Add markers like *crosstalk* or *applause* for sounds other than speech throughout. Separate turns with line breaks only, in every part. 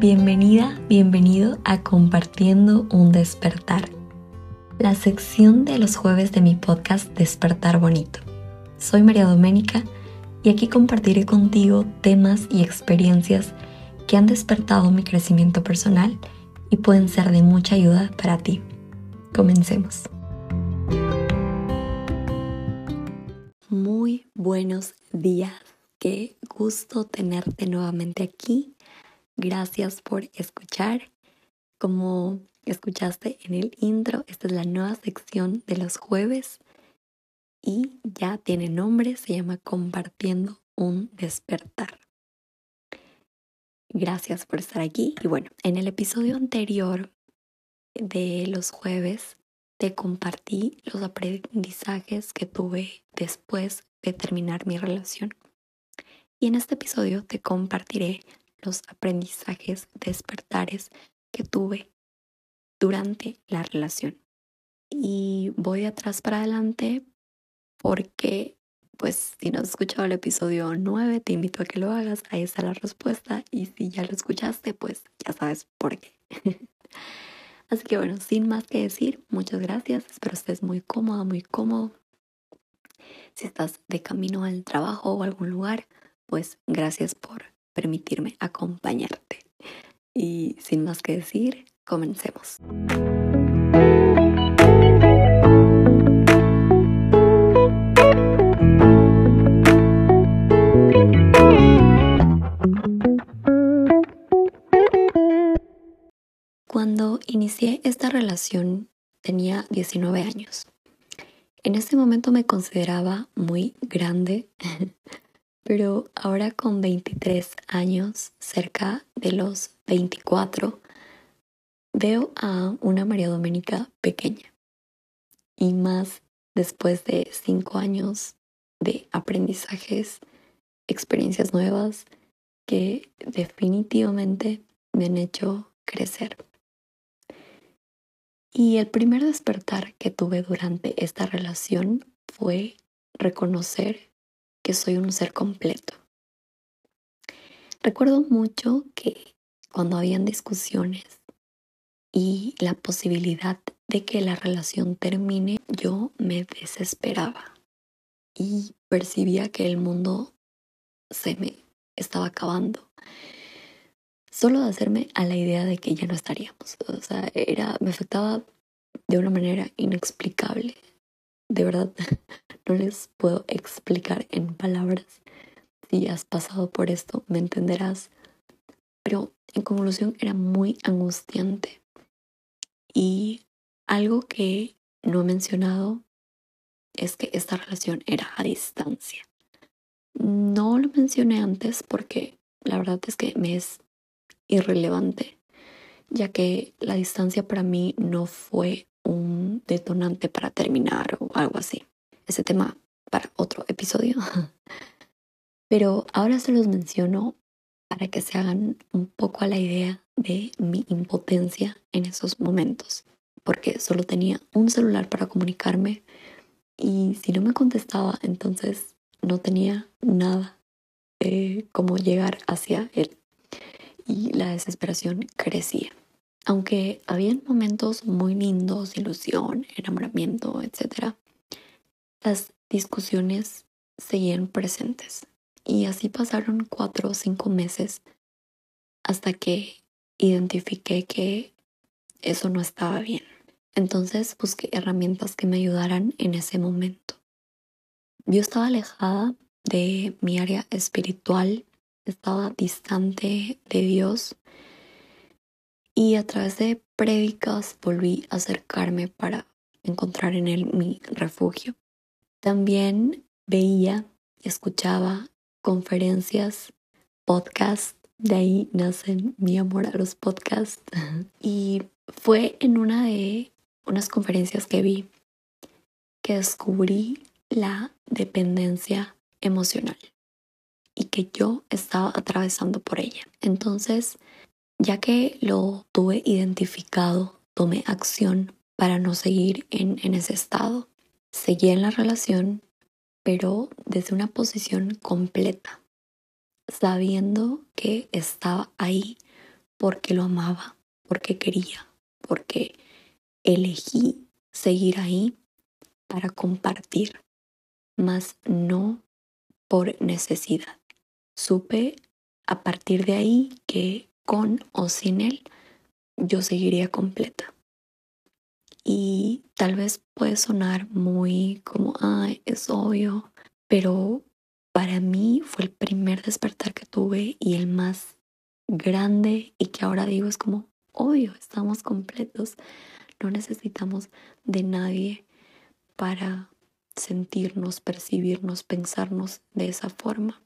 Bienvenida, bienvenido a Compartiendo un despertar, la sección de los jueves de mi podcast Despertar Bonito. Soy María Doménica y aquí compartiré contigo temas y experiencias que han despertado mi crecimiento personal y pueden ser de mucha ayuda para ti. Comencemos. Muy buenos días. Qué gusto tenerte nuevamente aquí Gracias por escuchar. Como escuchaste en el intro, esta es la nueva sección de los jueves y ya tiene nombre, se llama Compartiendo un despertar. Gracias por estar aquí. Y bueno, en el episodio anterior de los jueves te compartí los aprendizajes que tuve después de terminar mi relación. Y en este episodio te compartiré los aprendizajes despertares que tuve durante la relación. Y voy de atrás para adelante porque, pues, si no has escuchado el episodio 9, te invito a que lo hagas. Ahí está la respuesta. Y si ya lo escuchaste, pues ya sabes por qué. *laughs* Así que bueno, sin más que decir, muchas gracias. Espero estés muy cómoda, muy cómodo. Si estás de camino al trabajo o algún lugar, pues gracias por permitirme acompañarte. Y sin más que decir, comencemos. Cuando inicié esta relación tenía 19 años. En ese momento me consideraba muy grande pero ahora con 23 años, cerca de los 24, veo a una María Doménica pequeña. Y más después de 5 años de aprendizajes, experiencias nuevas que definitivamente me han hecho crecer. Y el primer despertar que tuve durante esta relación fue reconocer soy un ser completo. Recuerdo mucho que cuando habían discusiones y la posibilidad de que la relación termine, yo me desesperaba y percibía que el mundo se me estaba acabando. Solo de hacerme a la idea de que ya no estaríamos. O sea, era, me afectaba de una manera inexplicable. De verdad, *laughs* no les puedo explicar en palabras. Si has pasado por esto, me entenderás. Pero en conclusión era muy angustiante. Y algo que no he mencionado es que esta relación era a distancia. No lo mencioné antes porque la verdad es que me es irrelevante, ya que la distancia para mí no fue un detonante para terminar o algo así ese tema para otro episodio. Pero ahora se los menciono para que se hagan un poco a la idea de mi impotencia en esos momentos, porque solo tenía un celular para comunicarme y si no me contestaba, entonces no tenía nada de cómo llegar hacia él. Y la desesperación crecía. Aunque habían momentos muy lindos, ilusión, enamoramiento, etc., las discusiones seguían presentes. Y así pasaron cuatro o cinco meses hasta que identifiqué que eso no estaba bien. Entonces busqué herramientas que me ayudaran en ese momento. Yo estaba alejada de mi área espiritual, estaba distante de Dios y a través de prédicas volví a acercarme para encontrar en él mi refugio. También veía escuchaba conferencias, podcasts, de ahí nacen mi amor a los podcasts. *laughs* Y fue en una de unas conferencias que vi que descubrí la dependencia emocional y que yo estaba atravesando por ella. Entonces, ya que lo tuve identificado, tomé acción para no seguir en ese estado seguía en la relación, pero desde una posición completa, sabiendo que estaba ahí porque lo amaba, porque quería, porque elegí seguir ahí para compartir, más no por necesidad. Supe a partir de ahí que con o sin él yo seguiría completa. Y tal vez puede sonar muy como, ay, es obvio, pero para mí fue el primer despertar que tuve y el más grande y que ahora digo es como, obvio, estamos completos, no necesitamos de nadie para sentirnos, percibirnos, pensarnos de esa forma.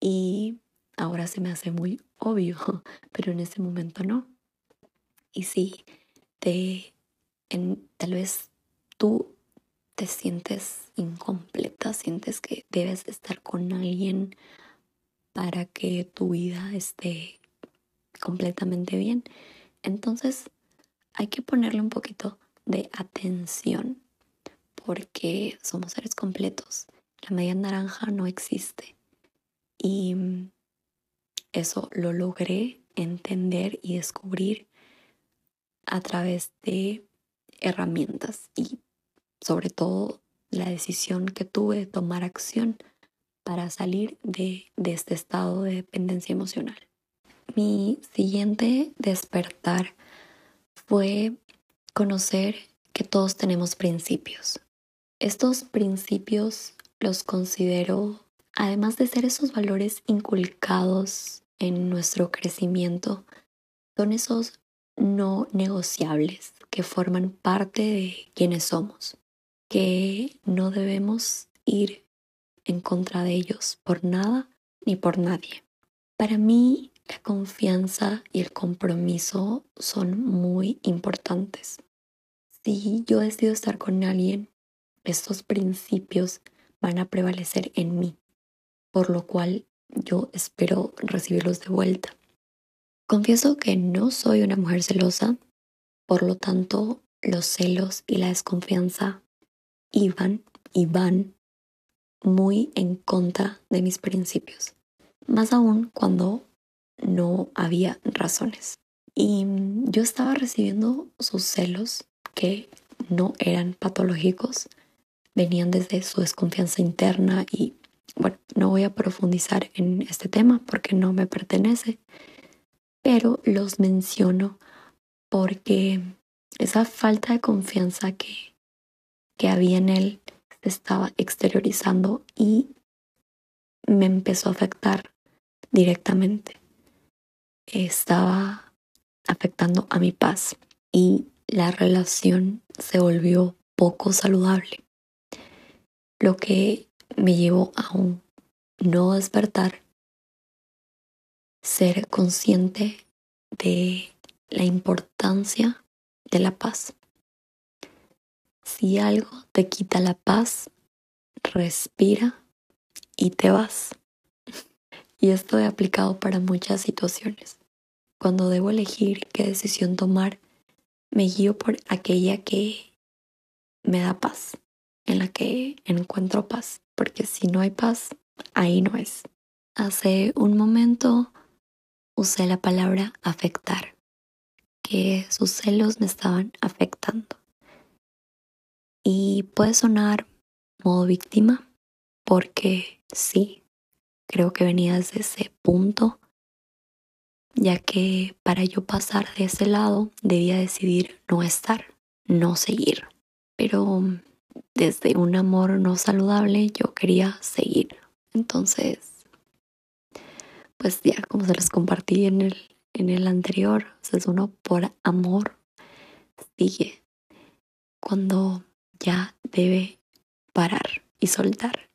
Y ahora se me hace muy obvio, *laughs* pero en ese momento no. Y sí, te, en, tal vez tú te sientes incompleta, sientes que debes estar con alguien para que tu vida esté completamente bien. Entonces hay que ponerle un poquito de atención porque somos seres completos. La media naranja no existe. Y eso lo logré entender y descubrir a través de herramientas y sobre todo la decisión que tuve de tomar acción para salir de, de este estado de dependencia emocional. Mi siguiente despertar fue conocer que todos tenemos principios. Estos principios los considero, además de ser esos valores inculcados en nuestro crecimiento, son esos no negociables que forman parte de quienes somos, que no debemos ir en contra de ellos por nada ni por nadie. Para mí, la confianza y el compromiso son muy importantes. Si yo decido estar con alguien, estos principios van a prevalecer en mí, por lo cual yo espero recibirlos de vuelta. Confieso que no soy una mujer celosa, por lo tanto los celos y la desconfianza iban y van muy en contra de mis principios, más aún cuando no había razones. Y yo estaba recibiendo sus celos que no eran patológicos, venían desde su desconfianza interna y bueno, no voy a profundizar en este tema porque no me pertenece, pero los menciono porque esa falta de confianza que, que había en él se estaba exteriorizando y me empezó a afectar directamente. Estaba afectando a mi paz y la relación se volvió poco saludable, lo que me llevó a un no despertar, ser consciente de la importancia de la paz. Si algo te quita la paz, respira y te vas. Y esto he aplicado para muchas situaciones. Cuando debo elegir qué decisión tomar, me guío por aquella que me da paz, en la que encuentro paz, porque si no hay paz, ahí no es. Hace un momento usé la palabra afectar, que sus celos me estaban afectando. Y puede sonar modo víctima, porque sí, Creo que venía desde ese punto, ya que para yo pasar de ese lado debía decidir no estar, no seguir. Pero desde un amor no saludable yo quería seguir. Entonces, pues ya como se les compartí en el, en el anterior, es uno por amor sigue cuando ya debe parar y soltar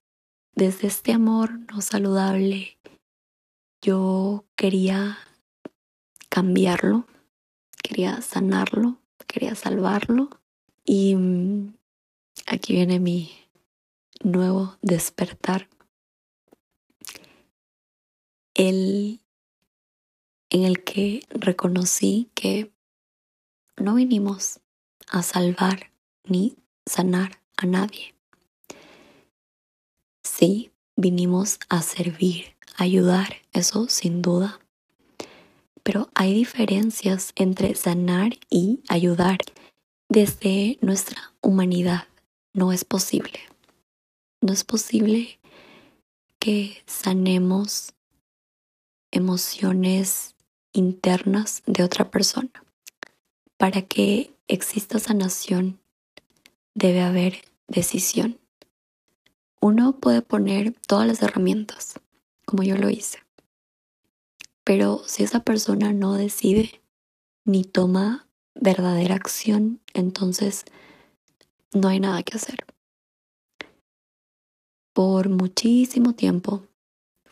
desde este amor no saludable, yo quería cambiarlo, quería sanarlo, quería salvarlo. Y mm, aquí viene mi nuevo despertar. El en el que reconocí que no vinimos a salvar ni sanar a nadie. Sí, vinimos a servir, a ayudar, eso sin duda. pero hay diferencias entre sanar y ayudar. Desde nuestra humanidad no es posible. No es posible que sanemos emociones internas de otra persona. Para que exista sanación debe haber decisión. Uno puede poner todas las herramientas, como yo lo hice. Pero si esa persona no decide ni toma verdadera acción, entonces no hay nada que hacer. Por muchísimo tiempo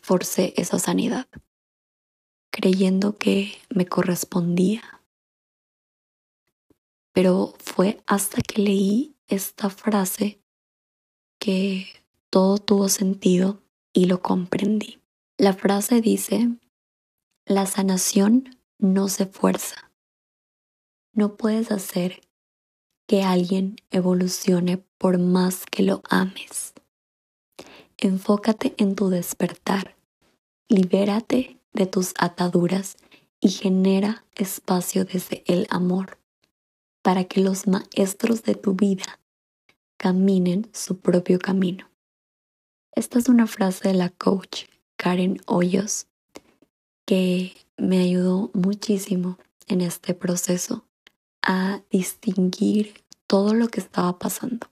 forcé esa sanidad, creyendo que me correspondía. Pero fue hasta que leí esta frase que todo tuvo sentido y lo comprendí. La frase dice, la sanación no se fuerza. No puedes hacer que alguien evolucione por más que lo ames. Enfócate en tu despertar, libérate de tus ataduras y genera espacio desde el amor para que los maestros de tu vida caminen su propio camino. Esta es una frase de la coach Karen Hoyos que me ayudó muchísimo en este proceso a distinguir todo lo que estaba pasando.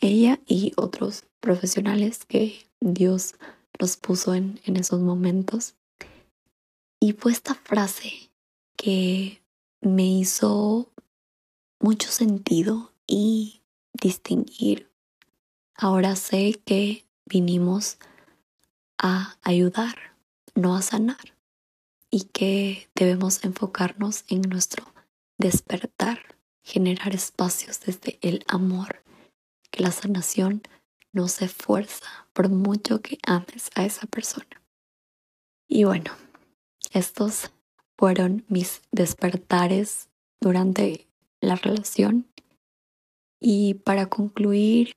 Ella y otros profesionales que Dios los puso en, en esos momentos. Y fue esta frase que me hizo mucho sentido y distinguir. Ahora sé que vinimos a ayudar, no a sanar, y que debemos enfocarnos en nuestro despertar, generar espacios desde el amor, que la sanación no se fuerza por mucho que ames a esa persona. Y bueno, estos fueron mis despertares durante la relación. Y para concluir,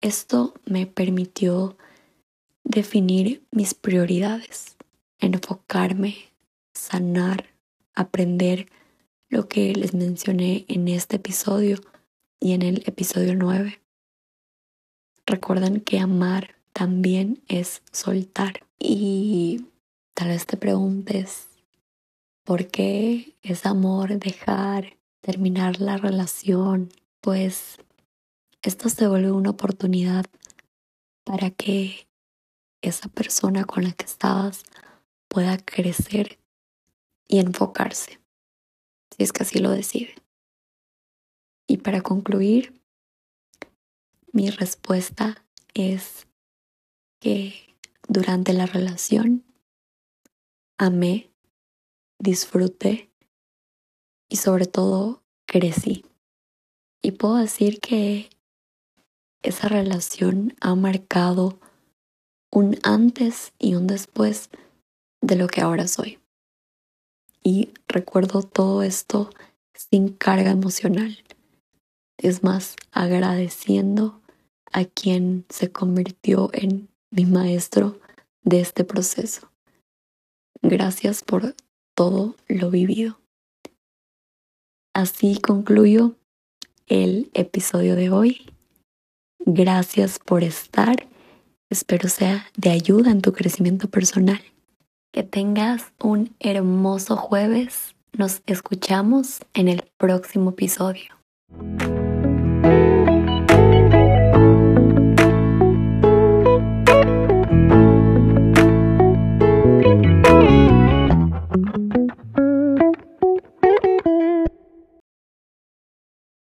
esto me permitió definir mis prioridades, enfocarme, sanar, aprender lo que les mencioné en este episodio y en el episodio 9. Recuerden que amar también es soltar. Y tal vez te preguntes, ¿por qué es amor dejar, terminar la relación? Pues esto se vuelve una oportunidad para que esa persona con la que estabas pueda crecer y enfocarse, si es que así lo decide. Y para concluir, mi respuesta es que durante la relación amé, disfruté y sobre todo crecí. Y puedo decir que esa relación ha marcado un antes y un después de lo que ahora soy. Y recuerdo todo esto sin carga emocional. Es más, agradeciendo a quien se convirtió en mi maestro de este proceso. Gracias por todo lo vivido. Así concluyo el episodio de hoy. Gracias por estar. Espero sea de ayuda en tu crecimiento personal. Que tengas un hermoso jueves. Nos escuchamos en el próximo episodio.